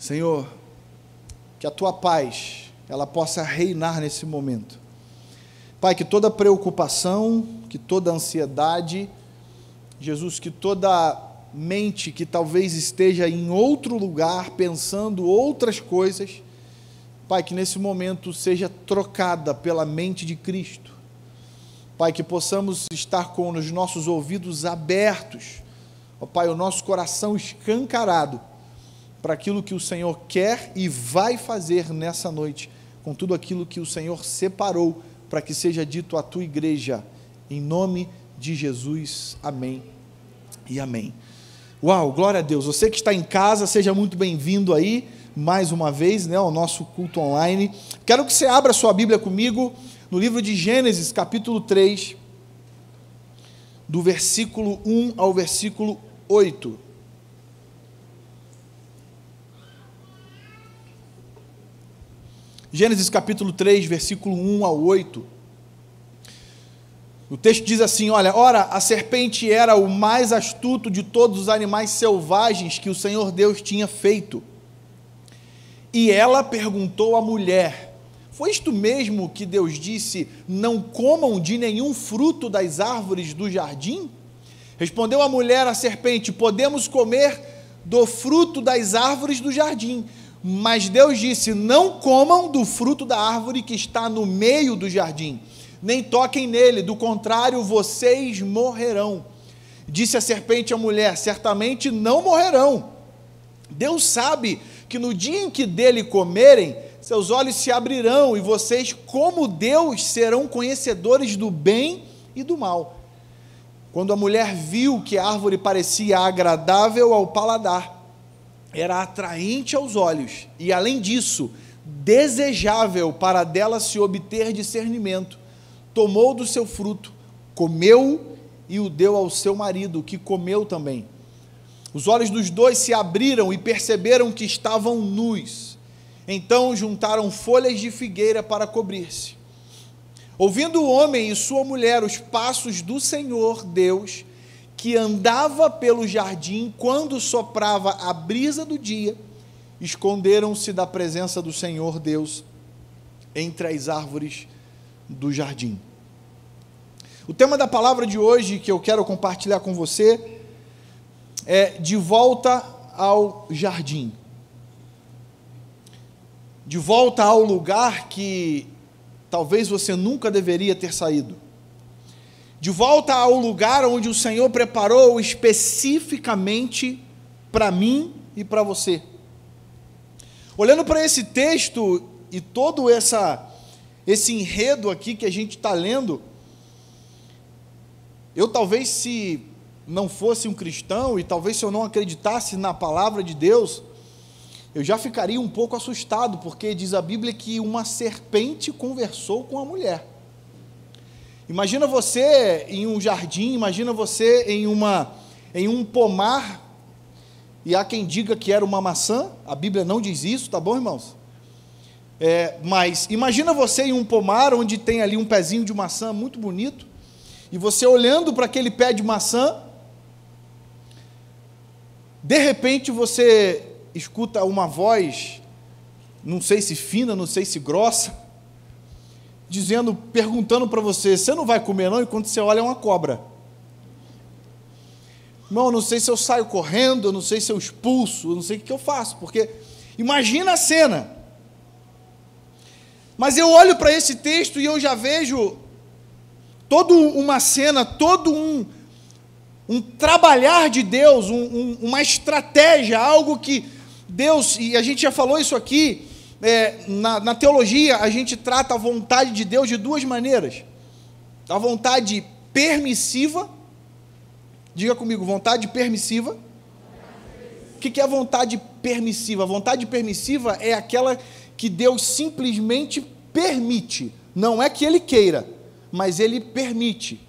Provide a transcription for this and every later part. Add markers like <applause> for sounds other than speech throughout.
Senhor, que a tua paz ela possa reinar nesse momento. Pai, que toda preocupação, que toda ansiedade, Jesus, que toda mente que talvez esteja em outro lugar, pensando outras coisas, Pai, que nesse momento seja trocada pela mente de Cristo. Pai, que possamos estar com os nossos ouvidos abertos, ó Pai, o nosso coração escancarado para aquilo que o Senhor quer e vai fazer nessa noite, com tudo aquilo que o Senhor separou para que seja dito à tua igreja, em nome de Jesus. Amém e amém. Uau, glória a Deus. Você que está em casa, seja muito bem-vindo aí, mais uma vez, né, ao nosso culto online. Quero que você abra sua Bíblia comigo no livro de Gênesis, capítulo 3, do versículo 1 ao versículo 8. Gênesis capítulo 3, versículo 1 ao 8. O texto diz assim: Olha, ora, a serpente era o mais astuto de todos os animais selvagens que o Senhor Deus tinha feito. E ela perguntou à mulher: Foi isto mesmo que Deus disse: Não comam de nenhum fruto das árvores do jardim? Respondeu a mulher à serpente: Podemos comer do fruto das árvores do jardim mas Deus disse: Não comam do fruto da árvore que está no meio do jardim, nem toquem nele, do contrário, vocês morrerão. Disse a serpente à mulher: Certamente não morrerão. Deus sabe que no dia em que dele comerem, seus olhos se abrirão e vocês, como Deus, serão conhecedores do bem e do mal. Quando a mulher viu que a árvore parecia agradável ao paladar, era atraente aos olhos e, além disso, desejável para dela se obter discernimento. Tomou do seu fruto, comeu e o deu ao seu marido, que comeu também. Os olhos dos dois se abriram e perceberam que estavam nus. Então juntaram folhas de figueira para cobrir-se. Ouvindo o homem e sua mulher os passos do Senhor Deus, que andava pelo jardim quando soprava a brisa do dia, esconderam-se da presença do Senhor Deus entre as árvores do jardim. O tema da palavra de hoje que eu quero compartilhar com você é de volta ao jardim. De volta ao lugar que talvez você nunca deveria ter saído de volta ao lugar onde o Senhor preparou especificamente para mim e para você. Olhando para esse texto e todo essa, esse enredo aqui que a gente está lendo, eu talvez se não fosse um cristão e talvez se eu não acreditasse na palavra de Deus, eu já ficaria um pouco assustado, porque diz a Bíblia que uma serpente conversou com a mulher. Imagina você em um jardim, imagina você em, uma, em um pomar, e há quem diga que era uma maçã, a Bíblia não diz isso, tá bom, irmãos? É, mas imagina você em um pomar onde tem ali um pezinho de maçã muito bonito, e você olhando para aquele pé de maçã, de repente você escuta uma voz, não sei se fina, não sei se grossa, dizendo, perguntando para você: você não vai comer não? E quando você olha, é uma cobra. Irmão, eu não sei se eu saio correndo, eu não sei se eu expulso, eu não sei o que eu faço, porque imagina a cena. Mas eu olho para esse texto e eu já vejo toda uma cena, todo um, um trabalhar de Deus, um, um, uma estratégia, algo que Deus, e a gente já falou isso aqui, é, na, na teologia, a gente trata a vontade de Deus de duas maneiras: a vontade permissiva, diga comigo, vontade permissiva. O que é a vontade permissiva? A vontade permissiva é aquela que Deus simplesmente permite, não é que Ele queira, mas Ele permite.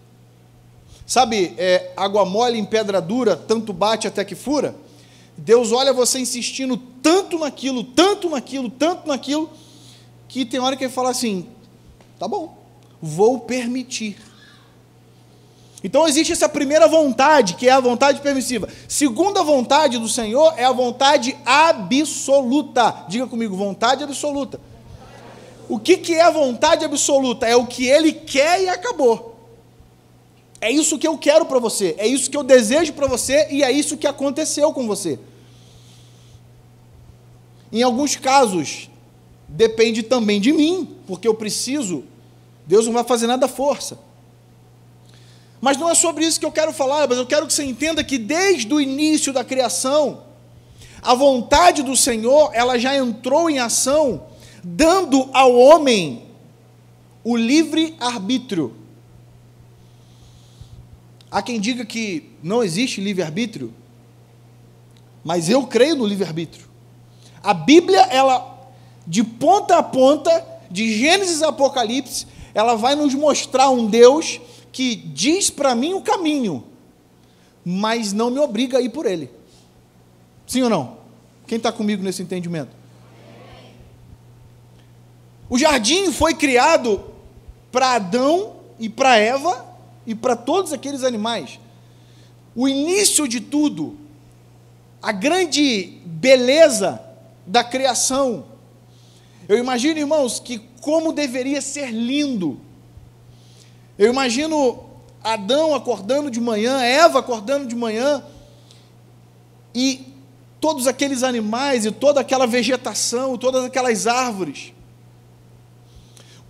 Sabe, é, água mole em pedra dura, tanto bate até que fura? Deus olha você insistindo tanto naquilo, tanto naquilo, tanto naquilo, que tem hora que ele fala assim: tá bom, vou permitir. Então existe essa primeira vontade, que é a vontade permissiva. Segunda vontade do Senhor é a vontade absoluta. Diga comigo, vontade absoluta. O que, que é a vontade absoluta? É o que Ele quer e acabou. É isso que eu quero para você, é isso que eu desejo para você e é isso que aconteceu com você. Em alguns casos, depende também de mim, porque eu preciso, Deus não vai fazer nada à força. Mas não é sobre isso que eu quero falar, mas eu quero que você entenda que desde o início da criação, a vontade do Senhor, ela já entrou em ação, dando ao homem o livre arbítrio. Há quem diga que não existe livre arbítrio, mas eu creio no livre arbítrio. A Bíblia, ela de ponta a ponta, de Gênesis a Apocalipse, ela vai nos mostrar um Deus que diz para mim o caminho, mas não me obriga a ir por ele. Sim ou não? Quem está comigo nesse entendimento? O jardim foi criado para Adão e para Eva e para todos aqueles animais. O início de tudo, a grande beleza da criação. Eu imagino, irmãos, que como deveria ser lindo eu imagino Adão acordando de manhã, Eva acordando de manhã, e todos aqueles animais e toda aquela vegetação, todas aquelas árvores.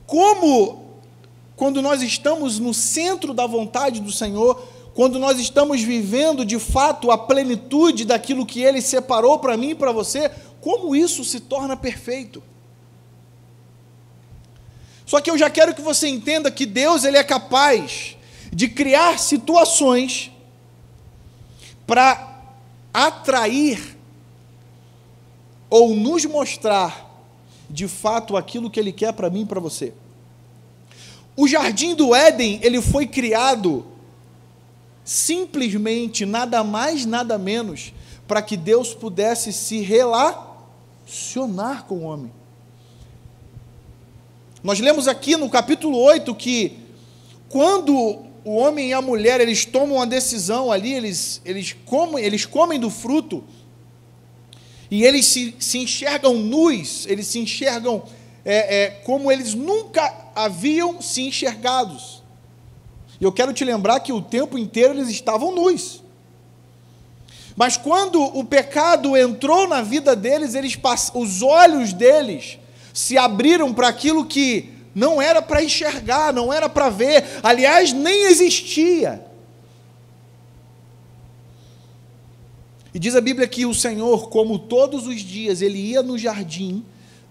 Como, quando nós estamos no centro da vontade do Senhor, quando nós estamos vivendo de fato a plenitude daquilo que Ele separou para mim e para você, como isso se torna perfeito? Só que eu já quero que você entenda que Deus ele é capaz de criar situações para atrair ou nos mostrar de fato aquilo que ele quer para mim e para você. O jardim do Éden, ele foi criado simplesmente nada mais, nada menos para que Deus pudesse se relacionar com o homem. Nós lemos aqui no capítulo 8 que quando o homem e a mulher eles tomam uma decisão ali, eles, eles, comem, eles comem do fruto e eles se, se enxergam nus, eles se enxergam é, é, como eles nunca haviam se enxergados. E eu quero te lembrar que o tempo inteiro eles estavam nus. Mas quando o pecado entrou na vida deles, eles os olhos deles se abriram para aquilo que não era para enxergar, não era para ver, aliás, nem existia. E diz a Bíblia que o Senhor, como todos os dias, ele ia no jardim,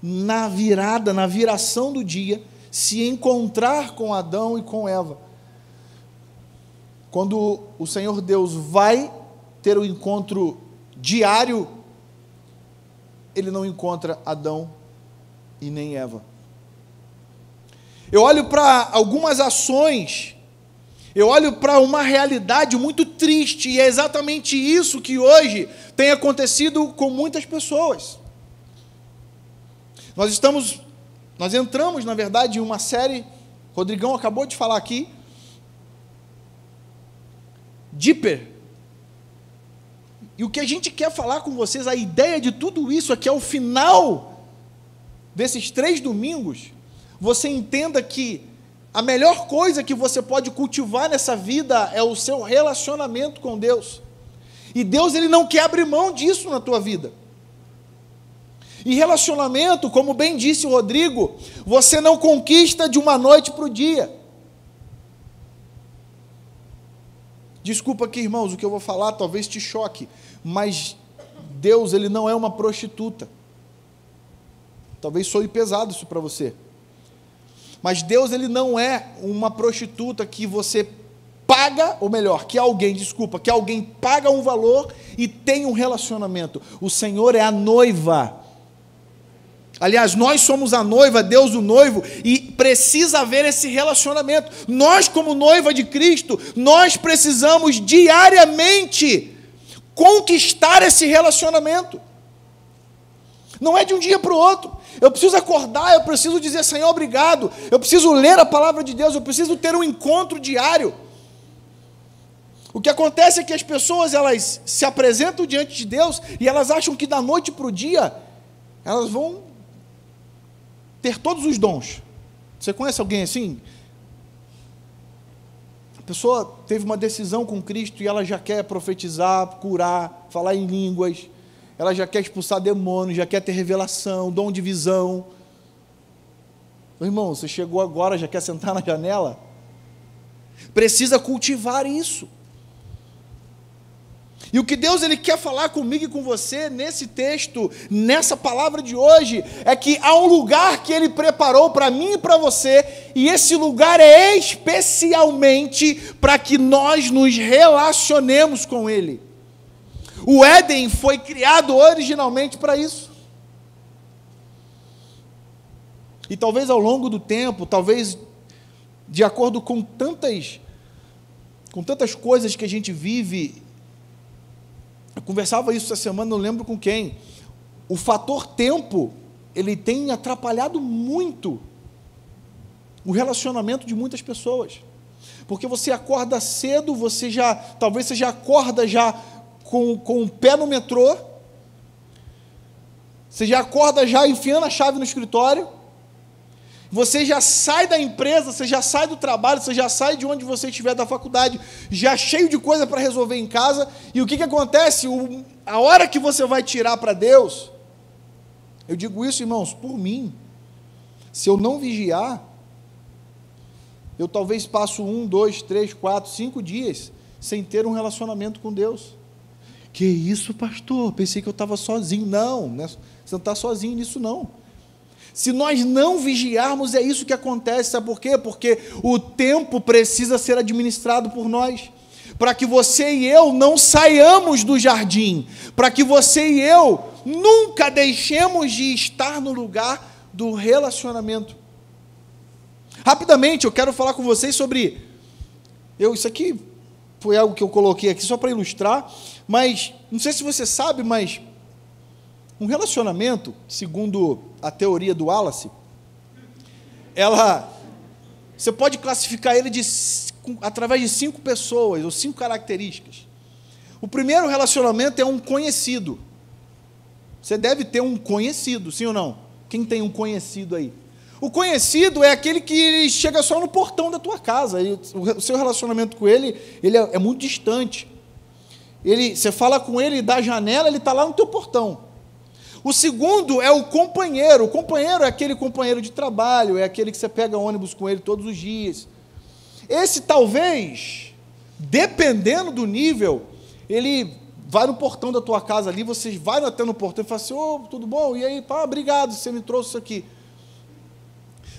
na virada, na viração do dia, se encontrar com Adão e com Eva. Quando o Senhor Deus vai ter o um encontro diário, ele não encontra Adão e nem Eva. Eu olho para algumas ações, eu olho para uma realidade muito triste, e é exatamente isso que hoje tem acontecido com muitas pessoas. Nós estamos, nós entramos, na verdade, em uma série, Rodrigão acabou de falar aqui, Deeper. E o que a gente quer falar com vocês, a ideia de tudo isso é que ao final desses três domingos, você entenda que a melhor coisa que você pode cultivar nessa vida é o seu relacionamento com Deus. E Deus ele não quer abrir mão disso na tua vida. E relacionamento, como bem disse o Rodrigo, você não conquista de uma noite para o dia. Desculpa aqui, irmãos, o que eu vou falar talvez te choque, mas Deus ele não é uma prostituta. Talvez soe pesado isso para você. Mas Deus ele não é uma prostituta que você paga, ou melhor, que alguém, desculpa, que alguém paga um valor e tem um relacionamento. O Senhor é a noiva. Aliás, nós somos a noiva, Deus o noivo, e precisa haver esse relacionamento. Nós, como noiva de Cristo, nós precisamos diariamente conquistar esse relacionamento. Não é de um dia para o outro. Eu preciso acordar, eu preciso dizer, Senhor, obrigado. Eu preciso ler a palavra de Deus, eu preciso ter um encontro diário. O que acontece é que as pessoas elas se apresentam diante de Deus e elas acham que da noite para o dia elas vão ter todos os dons. Você conhece alguém assim? A pessoa teve uma decisão com Cristo e ela já quer profetizar, curar, falar em línguas, ela já quer expulsar demônios, já quer ter revelação, dom de visão. Irmão, você chegou agora, já quer sentar na janela? Precisa cultivar isso. E o que Deus ele quer falar comigo e com você nesse texto, nessa palavra de hoje, é que há um lugar que ele preparou para mim e para você, e esse lugar é especialmente para que nós nos relacionemos com ele. O Éden foi criado originalmente para isso. E talvez ao longo do tempo, talvez de acordo com tantas com tantas coisas que a gente vive eu conversava isso essa semana, não lembro com quem. O fator tempo, ele tem atrapalhado muito o relacionamento de muitas pessoas. Porque você acorda cedo, você já, talvez você já acorda já com, com o pé no metrô, você já acorda já enfiando a chave no escritório, você já sai da empresa, você já sai do trabalho, você já sai de onde você estiver da faculdade, já cheio de coisa para resolver em casa. E o que, que acontece? O, a hora que você vai tirar para Deus, eu digo isso, irmãos, por mim. Se eu não vigiar, eu talvez passo um, dois, três, quatro, cinco dias sem ter um relacionamento com Deus. Que isso, pastor? Pensei que eu estava sozinho. Não, né? você não está sozinho nisso, não. Se nós não vigiarmos, é isso que acontece. Sabe por quê? Porque o tempo precisa ser administrado por nós. Para que você e eu não saiamos do jardim. Para que você e eu nunca deixemos de estar no lugar do relacionamento. Rapidamente, eu quero falar com vocês sobre. Eu, isso aqui foi algo que eu coloquei aqui só para ilustrar, mas não sei se você sabe, mas um relacionamento, segundo a teoria do Wallace, ela você pode classificar ele de, através de cinco pessoas ou cinco características. O primeiro relacionamento é um conhecido. Você deve ter um conhecido, sim ou não? Quem tem um conhecido aí? O conhecido é aquele que chega só no portão da tua casa. o seu relacionamento com ele, ele é, é muito distante. Ele, você fala com ele da janela, ele está lá no teu portão. O segundo é o companheiro. O companheiro é aquele companheiro de trabalho, é aquele que você pega ônibus com ele todos os dias. Esse talvez, dependendo do nível, ele vai no portão da tua casa ali, você vai até no portão e fala assim: Ô, oh, tudo bom? E aí, pá, obrigado, você me trouxe isso aqui.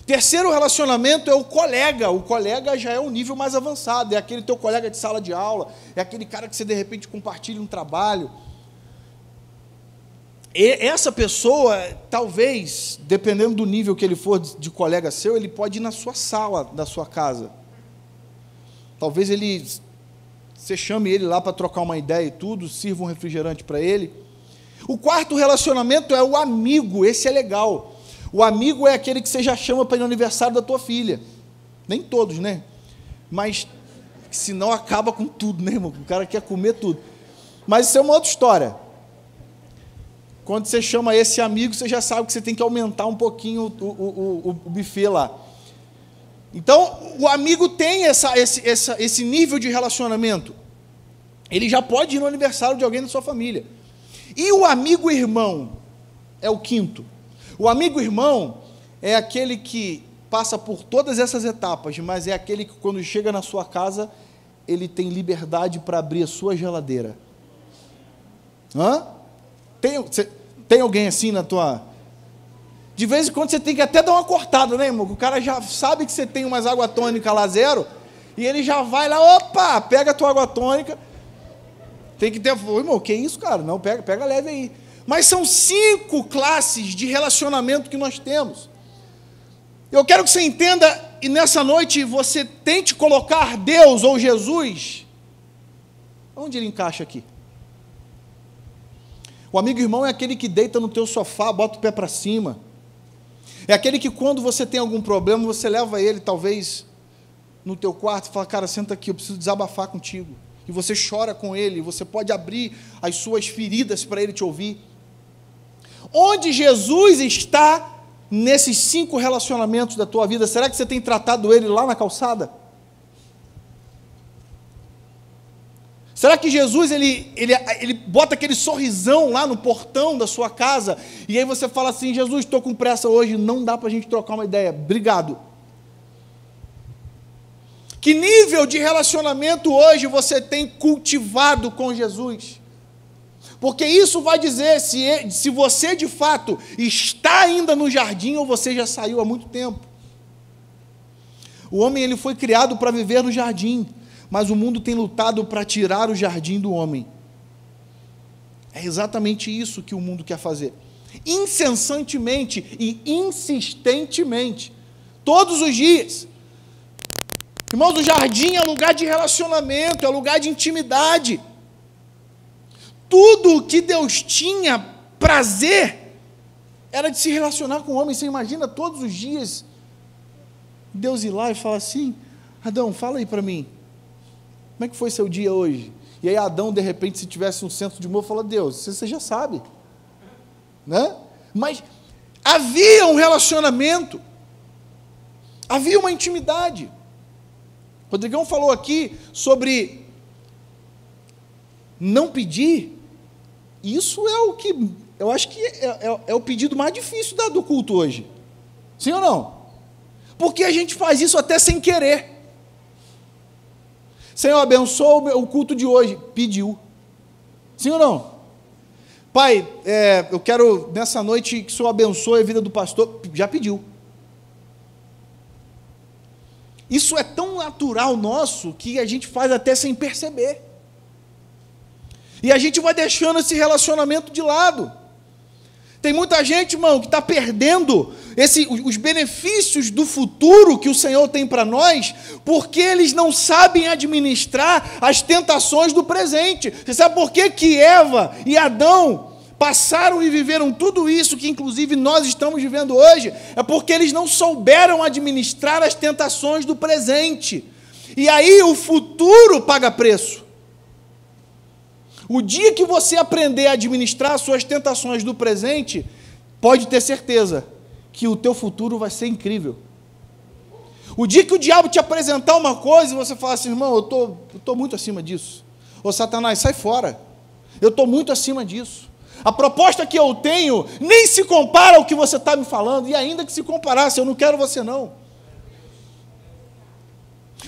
Terceiro relacionamento é o colega. O colega já é um nível mais avançado, é aquele teu colega de sala de aula, é aquele cara que você de repente compartilha um trabalho. Essa pessoa, talvez, dependendo do nível que ele for de colega seu, ele pode ir na sua sala da sua casa. Talvez ele você chame ele lá para trocar uma ideia e tudo, sirva um refrigerante para ele. O quarto relacionamento é o amigo, esse é legal. O amigo é aquele que você já chama para ir no aniversário da tua filha. Nem todos, né? Mas senão acaba com tudo, né, irmão? O cara quer comer tudo. Mas isso é uma outra história. Quando você chama esse amigo, você já sabe que você tem que aumentar um pouquinho o, o, o, o buffet lá. Então, o amigo tem essa, esse, essa, esse nível de relacionamento. Ele já pode ir no aniversário de alguém da sua família. E o amigo irmão é o quinto. O amigo irmão é aquele que passa por todas essas etapas, mas é aquele que, quando chega na sua casa, ele tem liberdade para abrir a sua geladeira. Hã? Tem, você, tem alguém assim na tua. De vez em quando você tem que até dar uma cortada, né, irmão? O cara já sabe que você tem umas água tônica lá zero, e ele já vai lá, opa, pega a tua água tônica. Tem que ter. Ô, irmão, que isso, cara? Não, pega, pega leve aí. Mas são cinco classes de relacionamento que nós temos. Eu quero que você entenda, e nessa noite você tente colocar Deus ou Jesus. Onde ele encaixa aqui? O amigo irmão é aquele que deita no teu sofá, bota o pé para cima. É aquele que quando você tem algum problema, você leva ele talvez no teu quarto e fala: "Cara, senta aqui, eu preciso desabafar contigo". E você chora com ele, você pode abrir as suas feridas para ele te ouvir. Onde Jesus está nesses cinco relacionamentos da tua vida? Será que você tem tratado ele lá na calçada? Será que Jesus ele, ele, ele bota aquele sorrisão lá no portão da sua casa e aí você fala assim: Jesus, estou com pressa hoje, não dá para a gente trocar uma ideia, obrigado. Que nível de relacionamento hoje você tem cultivado com Jesus? Porque isso vai dizer se, se você de fato está ainda no jardim ou você já saiu há muito tempo. O homem ele foi criado para viver no jardim mas o mundo tem lutado para tirar o jardim do homem. É exatamente isso que o mundo quer fazer. Incessantemente e insistentemente, todos os dias. Irmãos, o jardim é lugar de relacionamento, é lugar de intimidade. Tudo que Deus tinha prazer era de se relacionar com o homem. Você imagina todos os dias Deus ir lá e falar assim: Adão, fala aí para mim. Como é que foi seu dia hoje? E aí Adão, de repente, se tivesse um centro de humor, fala, Deus, você já sabe. Né? Mas havia um relacionamento, havia uma intimidade. Rodrigão falou aqui sobre não pedir. Isso é o que eu acho que é, é, é o pedido mais difícil do culto hoje. Sim ou não? Porque a gente faz isso até sem querer. Senhor, abençoa o culto de hoje. Pediu. Sim ou não? Pai, é, eu quero nessa noite que o Senhor abençoe a vida do pastor. Já pediu. Isso é tão natural nosso que a gente faz até sem perceber. E a gente vai deixando esse relacionamento de lado. Tem muita gente, irmão, que está perdendo esse, os benefícios do futuro que o Senhor tem para nós, porque eles não sabem administrar as tentações do presente. Você sabe por que, que Eva e Adão passaram e viveram tudo isso que, inclusive, nós estamos vivendo hoje? É porque eles não souberam administrar as tentações do presente. E aí o futuro paga preço. O dia que você aprender a administrar as suas tentações do presente, pode ter certeza que o teu futuro vai ser incrível. O dia que o diabo te apresentar uma coisa e você falar assim, irmão, eu tô, estou muito acima disso. Ô Satanás, sai fora. Eu estou muito acima disso. A proposta que eu tenho nem se compara ao que você está me falando, e ainda que se comparasse, eu não quero você não.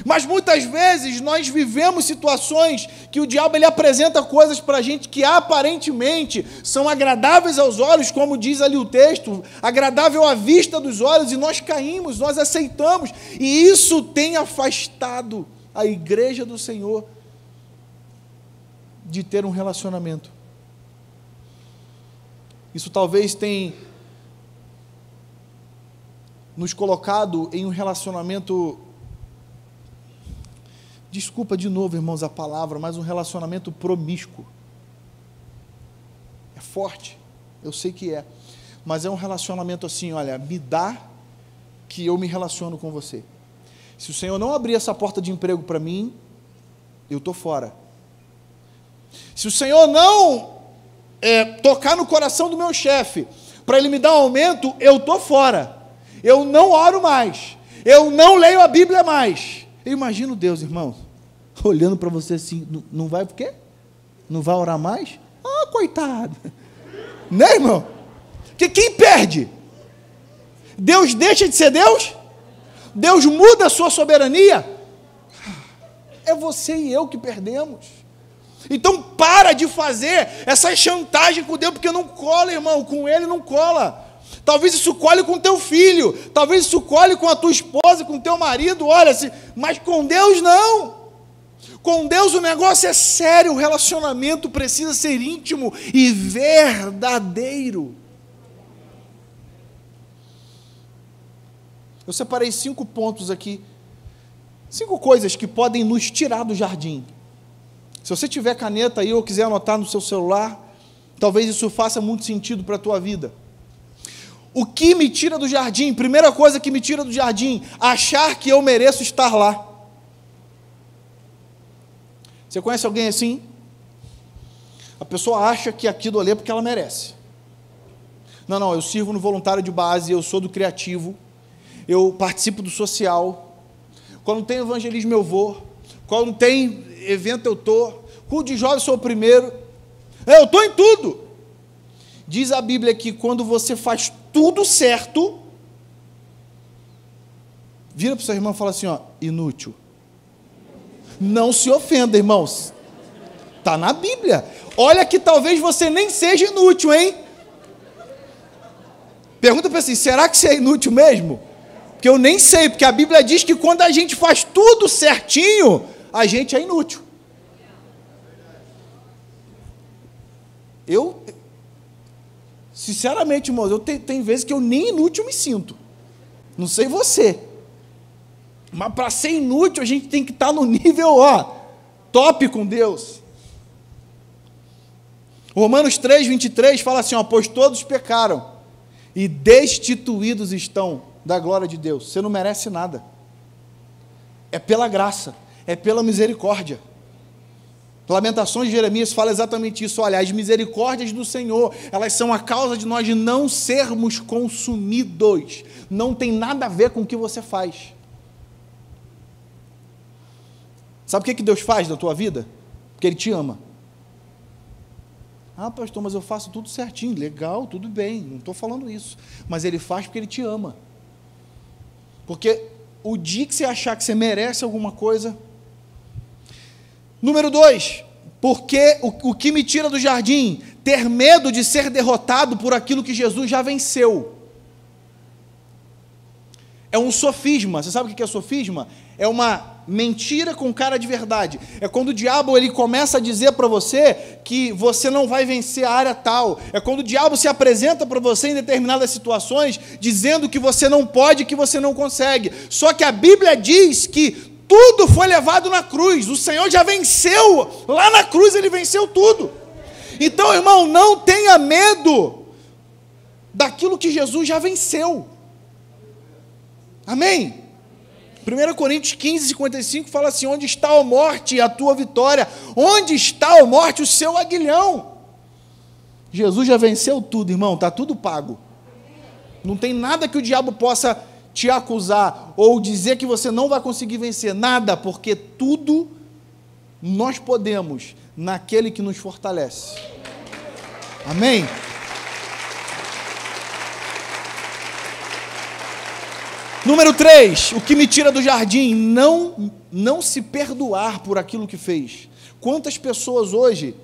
Mas muitas vezes nós vivemos situações que o diabo ele apresenta coisas para a gente que aparentemente são agradáveis aos olhos, como diz ali o texto, agradável à vista dos olhos, e nós caímos, nós aceitamos, e isso tem afastado a igreja do Senhor de ter um relacionamento. Isso talvez tenha nos colocado em um relacionamento desculpa de novo, irmãos, a palavra, mas um relacionamento promíscuo. É forte, eu sei que é, mas é um relacionamento assim, olha, me dá que eu me relaciono com você. Se o Senhor não abrir essa porta de emprego para mim, eu estou fora. Se o Senhor não é, tocar no coração do meu chefe para ele me dar um aumento, eu estou fora. Eu não oro mais. Eu não leio a Bíblia mais. Eu imagino Deus, irmão, olhando para você assim, não vai por quê? Não vai orar mais? Ah, coitado. <laughs> Né, irmão? Porque quem perde? Deus deixa de ser Deus? Deus muda a sua soberania? <sighs> É você e eu que perdemos. Então para de fazer essa chantagem com Deus, porque não cola, irmão, com ele não cola. Talvez isso colhe com teu filho, talvez isso colhe com a tua esposa, com teu marido, olha, mas com Deus não. Com Deus o negócio é sério, o relacionamento precisa ser íntimo e verdadeiro. Eu separei cinco pontos aqui, cinco coisas que podem nos tirar do jardim. Se você tiver caneta aí ou quiser anotar no seu celular, talvez isso faça muito sentido para a tua vida. O que me tira do jardim? Primeira coisa que me tira do jardim, achar que eu mereço estar lá. Você conhece alguém assim? A pessoa acha que aquilo ali é porque ela merece. Não, não, eu sirvo no voluntário de base, eu sou do criativo, eu participo do social. Quando tem evangelismo, eu vou. Quando tem evento, eu estou. Culto de jovens, sou o primeiro. Eu estou em tudo. Diz a Bíblia que quando você faz tudo certo, vira para o seu irmão e fala assim: ó, inútil. Não se ofenda, irmãos. Está na Bíblia. Olha que talvez você nem seja inútil, hein? Pergunta para assim: será que você é inútil mesmo? Porque eu nem sei, porque a Bíblia diz que quando a gente faz tudo certinho, a gente é inútil. Eu, sinceramente, irmãos, eu tenho, tem vezes que eu nem inútil me sinto. Não sei você. Mas para ser inútil, a gente tem que estar tá no nível, ó, top com Deus. Romanos 3, 23 fala assim: ó, pois todos pecaram e destituídos estão da glória de Deus. Você não merece nada. É pela graça, é pela misericórdia. Lamentações de Jeremias fala exatamente isso. Olha, as misericórdias do Senhor, elas são a causa de nós não sermos consumidos. Não tem nada a ver com o que você faz. Sabe o que, que Deus faz na tua vida? Porque Ele te ama. Ah, pastor, mas eu faço tudo certinho. Legal, tudo bem, não estou falando isso. Mas Ele faz porque Ele te ama. Porque o dia que você achar que você merece alguma coisa. Número dois, porque o, o que me tira do jardim? Ter medo de ser derrotado por aquilo que Jesus já venceu. É um sofisma. Você sabe o que é sofisma? É uma mentira com cara de verdade. É quando o diabo ele começa a dizer para você que você não vai vencer a área tal. É quando o diabo se apresenta para você em determinadas situações dizendo que você não pode, que você não consegue. Só que a Bíblia diz que tudo foi levado na cruz. O Senhor já venceu. Lá na cruz ele venceu tudo. Então, irmão, não tenha medo daquilo que Jesus já venceu. Amém? 1 Coríntios 15, 55 fala assim: Onde está a morte, a tua vitória? Onde está a morte, o seu aguilhão? Jesus já venceu tudo, irmão, está tudo pago. Não tem nada que o diabo possa te acusar ou dizer que você não vai conseguir vencer, nada, porque tudo nós podemos naquele que nos fortalece. Amém? Número 3, o que me tira do jardim, não não se perdoar por aquilo que fez. Quantas pessoas hoje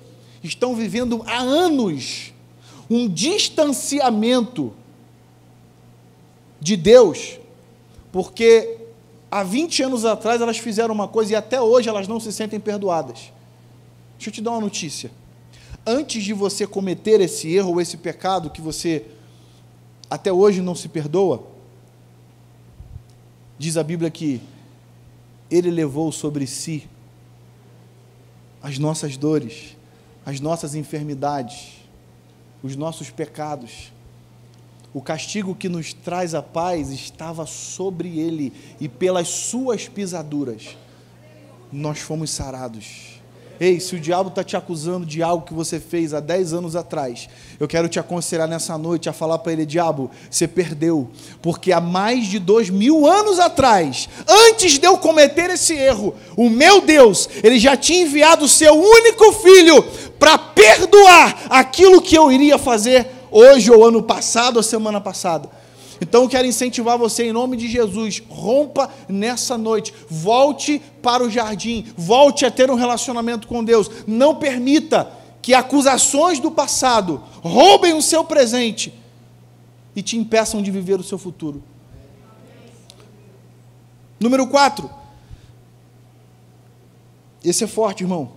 estão vivendo há anos um distanciamento de Deus, porque há 20 anos atrás elas fizeram uma coisa e até hoje elas não se sentem perdoadas. Deixa eu te dar uma notícia. Antes de você cometer esse erro ou esse pecado que você até hoje não se perdoa, Diz a Bíblia que Ele levou sobre si as nossas dores, as nossas enfermidades, os nossos pecados. O castigo que nos traz a paz estava sobre Ele, e pelas Suas pisaduras nós fomos sarados. Ei, se o diabo está te acusando de algo que você fez há 10 anos atrás, eu quero te aconselhar nessa noite a falar para ele: diabo, você perdeu, porque há mais de dois mil anos atrás, antes de eu cometer esse erro, o meu Deus, ele já tinha enviado o seu único filho para perdoar aquilo que eu iria fazer hoje, ou ano passado, ou semana passada. Então eu quero incentivar você em nome de Jesus, rompa nessa noite, volte para o jardim, volte a ter um relacionamento com Deus. Não permita que acusações do passado roubem o seu presente e te impeçam de viver o seu futuro. Número 4. Esse é forte, irmão.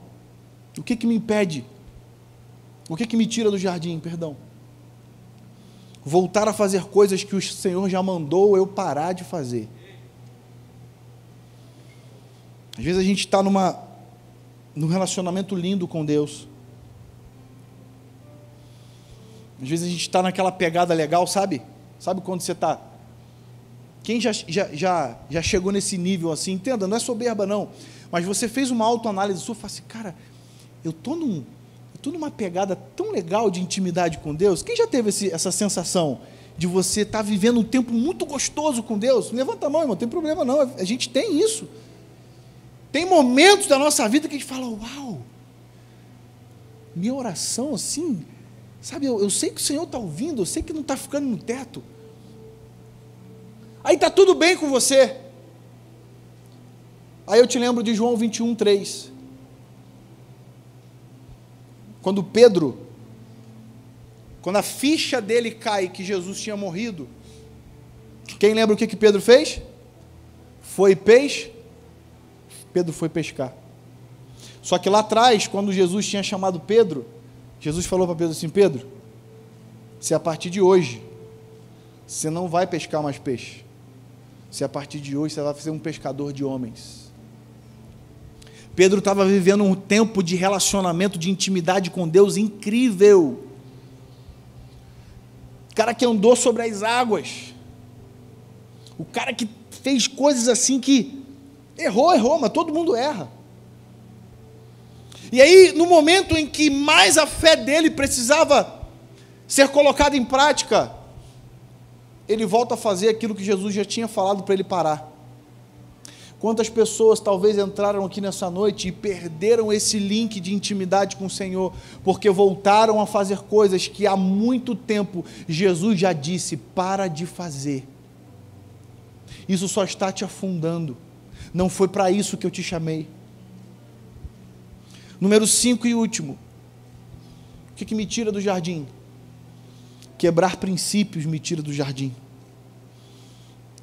O que que me impede? O que que me tira do jardim, perdão? Voltar a fazer coisas que o Senhor já mandou eu parar de fazer. Às vezes a gente está numa num relacionamento lindo com Deus. Às vezes a gente está naquela pegada legal, sabe? Sabe quando você está. Quem já, já, já, já chegou nesse nível assim, entenda, não é soberba não, mas você fez uma autoanálise sua e falou assim, cara, eu estou num, tô numa pegada tão legal de intimidade com Deus. Quem já teve esse, essa sensação de você estar tá vivendo um tempo muito gostoso com Deus? Levanta a mão, irmão, não tem problema não, a gente tem isso. Tem momentos da nossa vida que a gente fala, uau, minha oração assim, sabe, eu, eu sei que o Senhor está ouvindo, eu sei que não está ficando no teto. Aí está tudo bem com você. Aí eu te lembro de João 21, 3. Quando Pedro, quando a ficha dele cai que Jesus tinha morrido, quem lembra o que, que Pedro fez? Foi peixe. Pedro foi pescar. Só que lá atrás, quando Jesus tinha chamado Pedro, Jesus falou para Pedro assim: Pedro, se a partir de hoje você não vai pescar mais peixe, se a partir de hoje você vai ser um pescador de homens. Pedro estava vivendo um tempo de relacionamento, de intimidade com Deus incrível. O cara que andou sobre as águas. O cara que fez coisas assim que errou, errou, mas todo mundo erra. E aí, no momento em que mais a fé dele precisava ser colocada em prática, ele volta a fazer aquilo que Jesus já tinha falado para ele parar. Quantas pessoas talvez entraram aqui nessa noite e perderam esse link de intimidade com o Senhor, porque voltaram a fazer coisas que há muito tempo Jesus já disse: para de fazer. Isso só está te afundando. Não foi para isso que eu te chamei. Número 5 e último. O que, que me tira do jardim? Quebrar princípios me tira do jardim.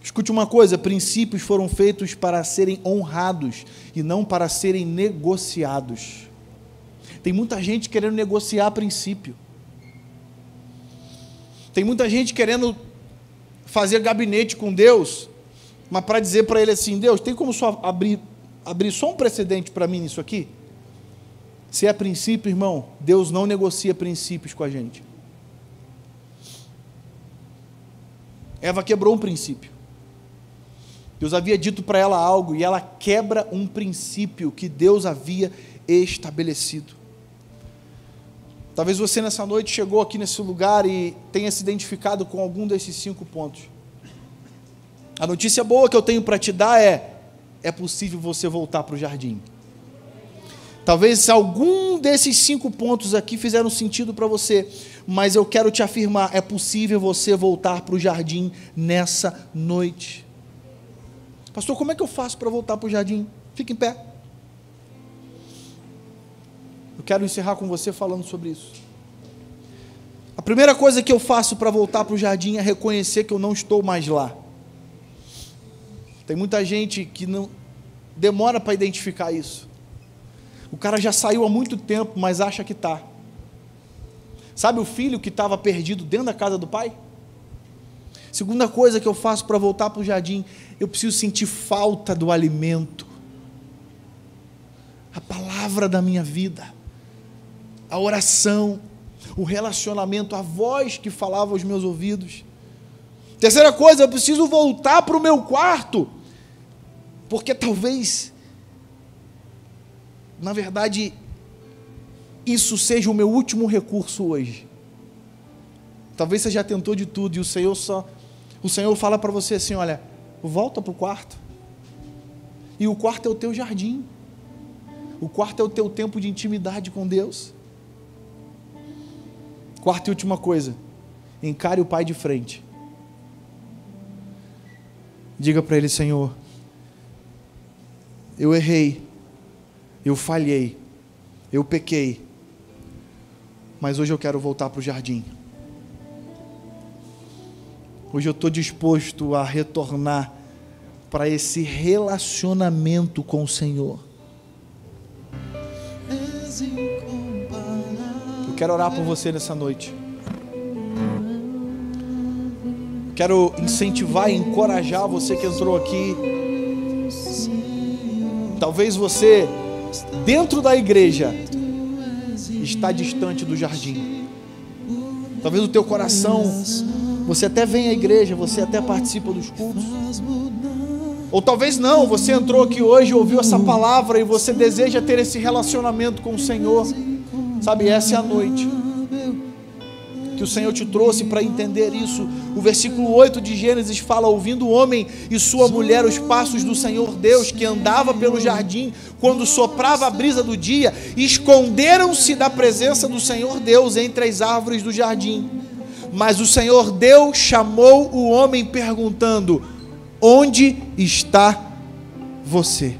Escute uma coisa: princípios foram feitos para serem honrados e não para serem negociados. Tem muita gente querendo negociar princípio. Tem muita gente querendo fazer gabinete com Deus, mas para dizer para ele assim: Deus, tem como só abrir, abrir só um precedente para mim nisso aqui? Se é princípio, irmão, Deus não negocia princípios com a gente. Eva quebrou um princípio. Deus havia dito para ela algo e ela quebra um princípio que Deus havia estabelecido. Talvez você nessa noite chegou aqui nesse lugar e tenha se identificado com algum desses cinco pontos. A notícia boa que eu tenho para te dar é: é possível você voltar para o jardim. Talvez algum desses cinco pontos aqui fizeram sentido para você, mas eu quero te afirmar: é possível você voltar para o jardim nessa noite. Pastor, como é que eu faço para voltar para o jardim? Fique em pé. Eu quero encerrar com você falando sobre isso. A primeira coisa que eu faço para voltar para o jardim é reconhecer que eu não estou mais lá. Tem muita gente que não demora para identificar isso. O cara já saiu há muito tempo, mas acha que está. Sabe o filho que estava perdido dentro da casa do pai? Segunda coisa que eu faço para voltar para o jardim, eu preciso sentir falta do alimento. A palavra da minha vida, a oração, o relacionamento, a voz que falava aos meus ouvidos. Terceira coisa, eu preciso voltar para o meu quarto, porque talvez, na verdade, isso seja o meu último recurso hoje. Talvez você já tentou de tudo e o Senhor só o Senhor fala para você assim: olha, volta para o quarto. E o quarto é o teu jardim. O quarto é o teu tempo de intimidade com Deus. Quarta e última coisa: encare o Pai de frente. Diga para Ele: Senhor, eu errei, eu falhei, eu pequei, mas hoje eu quero voltar para o jardim. Hoje eu estou disposto a retornar para esse relacionamento com o Senhor. Eu quero orar por você nessa noite. Quero incentivar e encorajar você que entrou aqui. Talvez você, dentro da igreja, está distante do jardim. Talvez o teu coração você até vem à igreja, você até participa dos cultos, Ou talvez não, você entrou aqui hoje, ouviu essa palavra e você deseja ter esse relacionamento com o Senhor. Sabe, essa é a noite que o Senhor te trouxe para entender isso. O versículo 8 de Gênesis fala: ouvindo o homem e sua mulher os passos do Senhor Deus, que andava pelo jardim quando soprava a brisa do dia, esconderam-se da presença do Senhor Deus entre as árvores do jardim. Mas o Senhor Deus chamou o homem perguntando: Onde está você?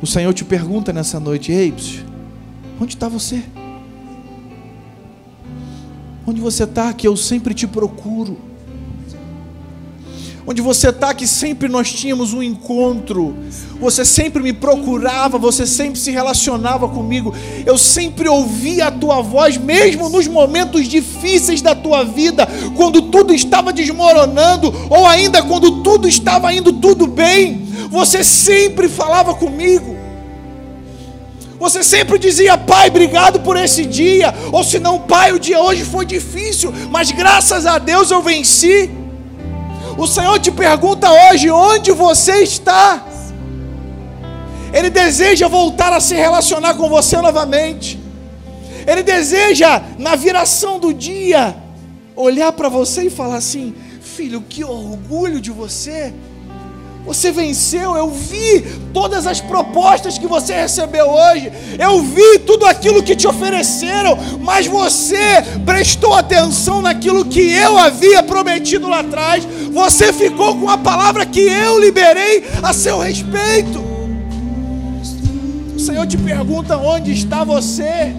O Senhor te pergunta nessa noite: Ei, Onde está você? Onde você está que eu sempre te procuro? Onde você está que sempre nós tínhamos um encontro? Você sempre me procurava, você sempre se relacionava comigo. Eu sempre ouvia a tua voz, mesmo nos momentos difíceis da tua vida, quando tudo estava desmoronando, ou ainda quando tudo estava indo tudo bem. Você sempre falava comigo. Você sempre dizia, Pai, obrigado por esse dia. Ou se não, Pai, o dia hoje foi difícil, mas graças a Deus eu venci. O Senhor te pergunta hoje: onde você está? Ele deseja voltar a se relacionar com você novamente. Ele deseja, na viração do dia, olhar para você e falar assim: Filho, que orgulho de você. Você venceu, eu vi todas as propostas que você recebeu hoje, eu vi tudo aquilo que te ofereceram, mas você prestou atenção naquilo que eu havia prometido lá atrás, você ficou com a palavra que eu liberei a seu respeito. O Senhor te pergunta: onde está você?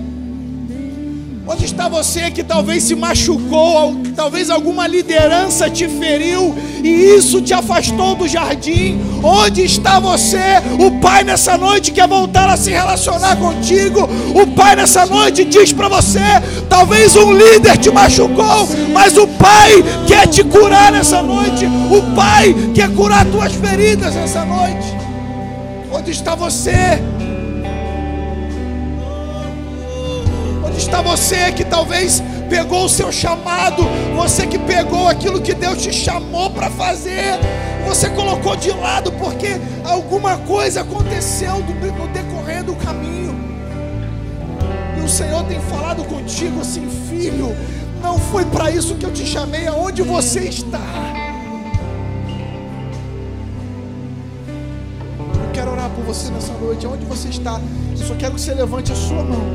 Onde está você que talvez se machucou, talvez alguma liderança te feriu e isso te afastou do jardim? Onde está você? O Pai nessa noite quer voltar a se relacionar contigo. O Pai nessa noite diz para você: talvez um líder te machucou, mas o Pai quer te curar nessa noite. O Pai quer curar tuas feridas nessa noite. Onde está você? Está você que talvez pegou o seu chamado, você que pegou aquilo que Deus te chamou para fazer, você colocou de lado porque alguma coisa aconteceu no decorrer do caminho. E o Senhor tem falado contigo assim, filho, não foi para isso que eu te chamei, aonde você está? Eu quero orar por você nessa noite, aonde você está? Eu só quero que você levante a sua mão.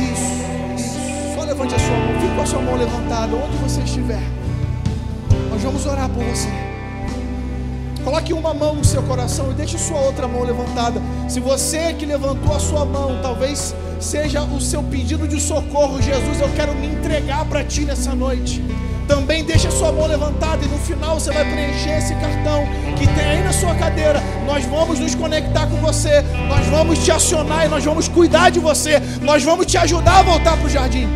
Isso, isso. Só levante a sua mão. Fique com a sua mão levantada, onde você estiver. Nós vamos orar por você. Coloque uma mão no seu coração e deixe sua outra mão levantada. Se você que levantou a sua mão, talvez seja o seu pedido de socorro, Jesus, eu quero me entregar para ti nessa noite também deixe a sua mão levantada e no final você vai preencher esse cartão que tem aí na sua cadeira. Nós vamos nos conectar com você, nós vamos te acionar e nós vamos cuidar de você, nós vamos te ajudar a voltar para o jardim.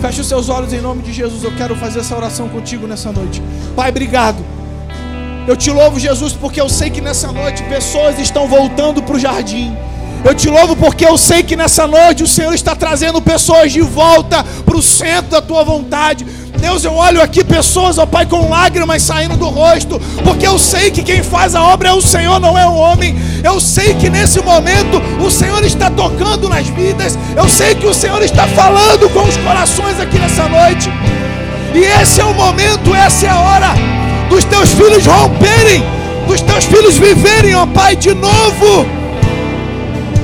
Feche os seus olhos em nome de Jesus. Eu quero fazer essa oração contigo nessa noite. Pai, obrigado. Eu te louvo, Jesus, porque eu sei que nessa noite pessoas estão voltando para o jardim. Eu te louvo porque eu sei que nessa noite o Senhor está trazendo pessoas de volta para o centro da tua vontade. Deus, eu olho aqui pessoas, ó Pai, com lágrimas saindo do rosto, porque eu sei que quem faz a obra é o Senhor, não é o homem. Eu sei que nesse momento o Senhor está tocando nas vidas, eu sei que o Senhor está falando com os corações aqui nessa noite. E esse é o momento, essa é a hora dos teus filhos romperem, dos teus filhos viverem, ó Pai, de novo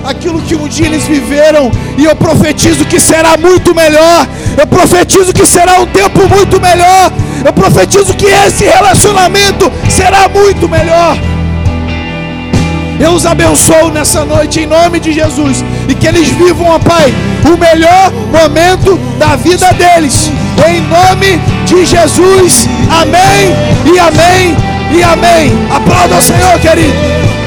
aquilo que um dia eles viveram, e eu profetizo que será muito melhor. Eu profetizo que será um tempo muito melhor. Eu profetizo que esse relacionamento será muito melhor. Eu os abençoo nessa noite em nome de Jesus e que eles vivam, ó Pai, o melhor momento da vida deles. Em nome de Jesus. Amém e amém e amém. Aplauda o Senhor, querido.